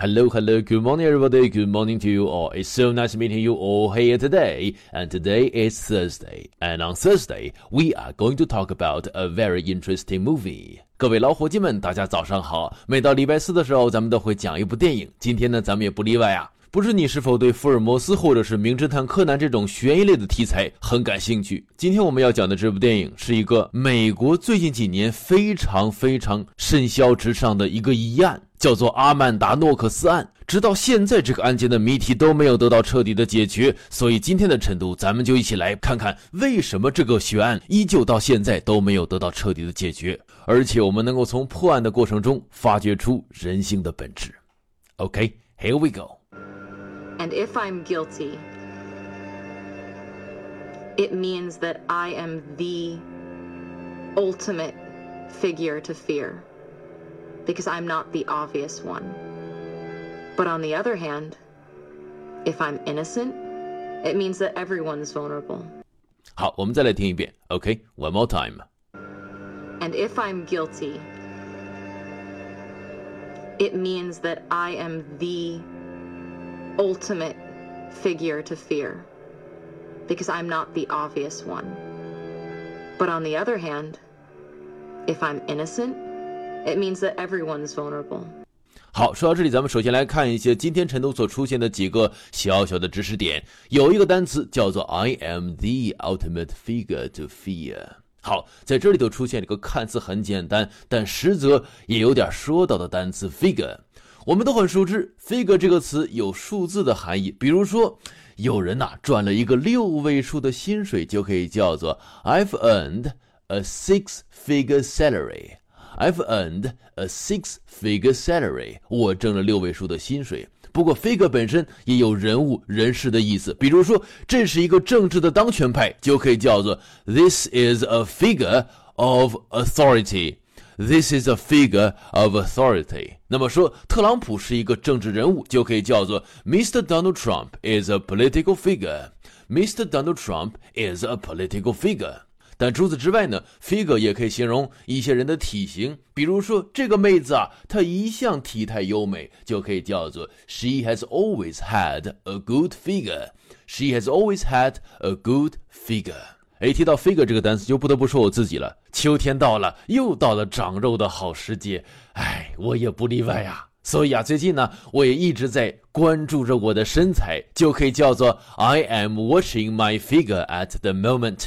Hello, hello, good morning, everybody. Good morning to you all. It's so nice meeting you all here today. And today is Thursday. And on Thursday, we are going to talk about a very interesting movie. 各位老伙计们，大家早上好。每到礼拜四的时候，咱们都会讲一部电影。今天呢，咱们也不例外啊。 不知你是否对福尔摩斯或者是名侦探柯南这种悬疑类的题材很感兴趣？今天我们要讲的这部电影是一个美国最近几年非常非常甚嚣直上的一个疑案，叫做阿曼达诺克斯案。直到现在，这个案件的谜题都没有得到彻底的解决。所以今天的晨读，咱们就一起来看看为什么这个悬案依旧到现在都没有得到彻底的解决，而且我们能够从破案的过程中发掘出人性的本质。OK，here we go。And if I'm guilty, it means that I am the ultimate figure to fear because I'm not the obvious one. But on the other hand, if I'm innocent, it means that everyone's vulnerable. 好，我们再来听一遍。OK，one、okay? more time. And if I'm guilty, it means that I am the ultimate figure to fear because I'm not the obvious one. But on the other hand, if I'm innocent, it means that everyone's vulnerable. 好，说到这里，咱们首先来看一些今天晨读所出现的几个小小的知识点。有一个单词叫做 "I am the ultimate figure to fear"。好，在这里头出现了一个看似很简单，但实则也有点说到的单词 "figure"。 我们都很熟知 “figure” 这个词有数字的含义，比如说，有人呐赚了一个六位数的薪水，就可以叫做 “I've earned a six-figure salary”。I've earned a six-figure salary。我挣了六位数的薪水。不过，figure 本身也有人物、人事的意思，比如说，这是一个政治的当权派，就可以叫做 “This is a figure of authority”。This is a figure of authority。那么说，特朗普是一个政治人物，就可以叫做 Mr. Donald Trump is a political figure。Mr. Donald Trump is a political figure。但除此之外呢，figure 也可以形容一些人的体型，比如说这个妹子啊，她一向体态优美，就可以叫做 She has always had a good figure。She has always had a good figure。 哎，提到 figure 这个单词，就不得不说我自己了。秋天到了，又到了长肉的好时节，哎，我也不例外呀。所以啊，最近呢，我也一直在关注着我的身材，就可以叫做 I am watching my figure at the moment。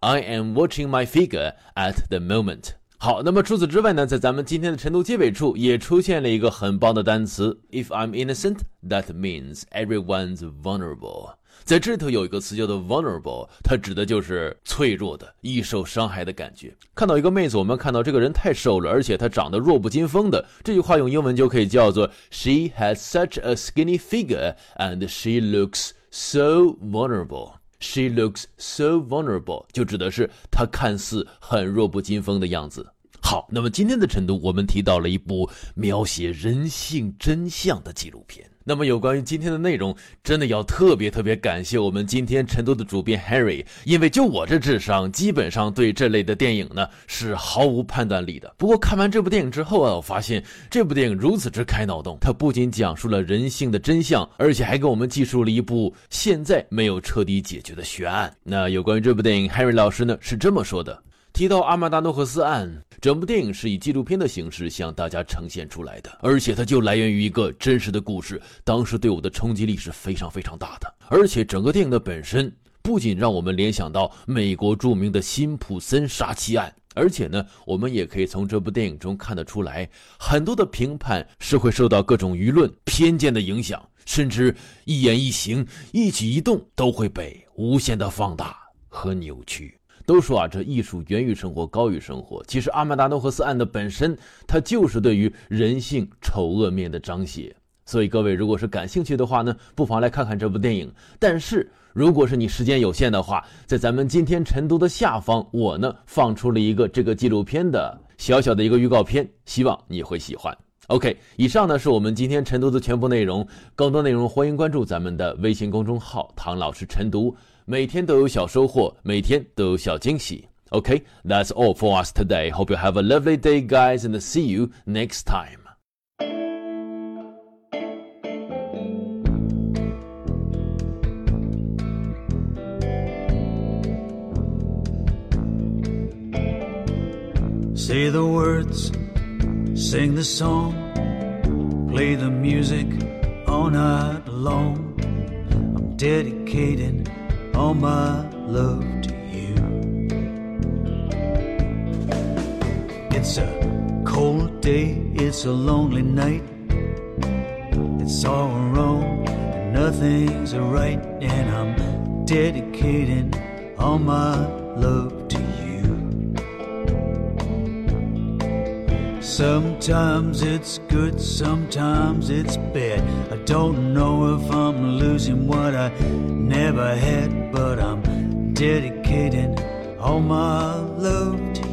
I am watching my figure at the moment。好，那么除此之外呢，在咱们今天的晨读结尾处也出现了一个很棒的单词，If I'm innocent, that means everyone's vulnerable。在这头有一个词叫做 vulnerable，它指的就是脆弱的、易受伤害的感觉。看到一个妹子，我们看到这个人太瘦了，而且她长得弱不禁风的。这句话用英文就可以叫做 She has such a skinny figure and she looks so vulnerable. She looks so vulnerable，就指的是她看似很弱不禁风的样子。好，那么今天的晨读，我们提到了一部描写人性真相的纪录片。那么有关于今天的内容，真的要特别特别感谢我们今天晨读的主编 Harry，因为就我这智商，基本上对这类的电影呢是毫无判断力的。不过看完这部电影之后啊，我发现这部电影如此之开脑洞，它不仅讲述了人性的真相，而且还给我们记述了一部现在没有彻底解决的悬案。那有关于这部电影，Harry 老师呢是这么说的。提到阿曼达诺克斯案，整部电影是以纪录片的形式向大家呈现出来的，而且它就来源于一个真实的故事。当时对我的冲击力是非常非常大的，而且整个电影的本身不仅让我们联想到美国著名的辛普森杀妻案，而且呢，我们也可以从这部电影中看得出来，很多的评判是会受到各种舆论偏见的影响，甚至一言一行、一举一动都会被无限的放大和扭曲。都说啊，这艺术源于生活，高于生活。其实阿曼达诺克斯案的本身，它就是对于人性丑恶面的彰显。所以各位，如果是感兴趣的话呢，不妨来看看这部电影。但是如果是你时间有限的话，在咱们今天晨读的下方，我呢放出了一个这个纪录片的小小的一个预告片，希望你会喜欢。OK，以上呢是我们今天晨读的全部内容。更多内容欢迎关注咱们的微信公众号“唐老师晨读”。每天都有小收获，每天都有小惊喜。Okay, that's all for us today. Hope you have a lovely day, guys, and see you next time. Say the words, sing the song, play the music all night long. I'm dedicating all my love to you. It's a cold day, it's a lonely night. It's all wrong, and nothing's right, and I'm dedicating all my love to you. Sometimes it's good, sometimes it's bad. I don't know if I'm losing what I never had, but I'm dedicating all my love to you.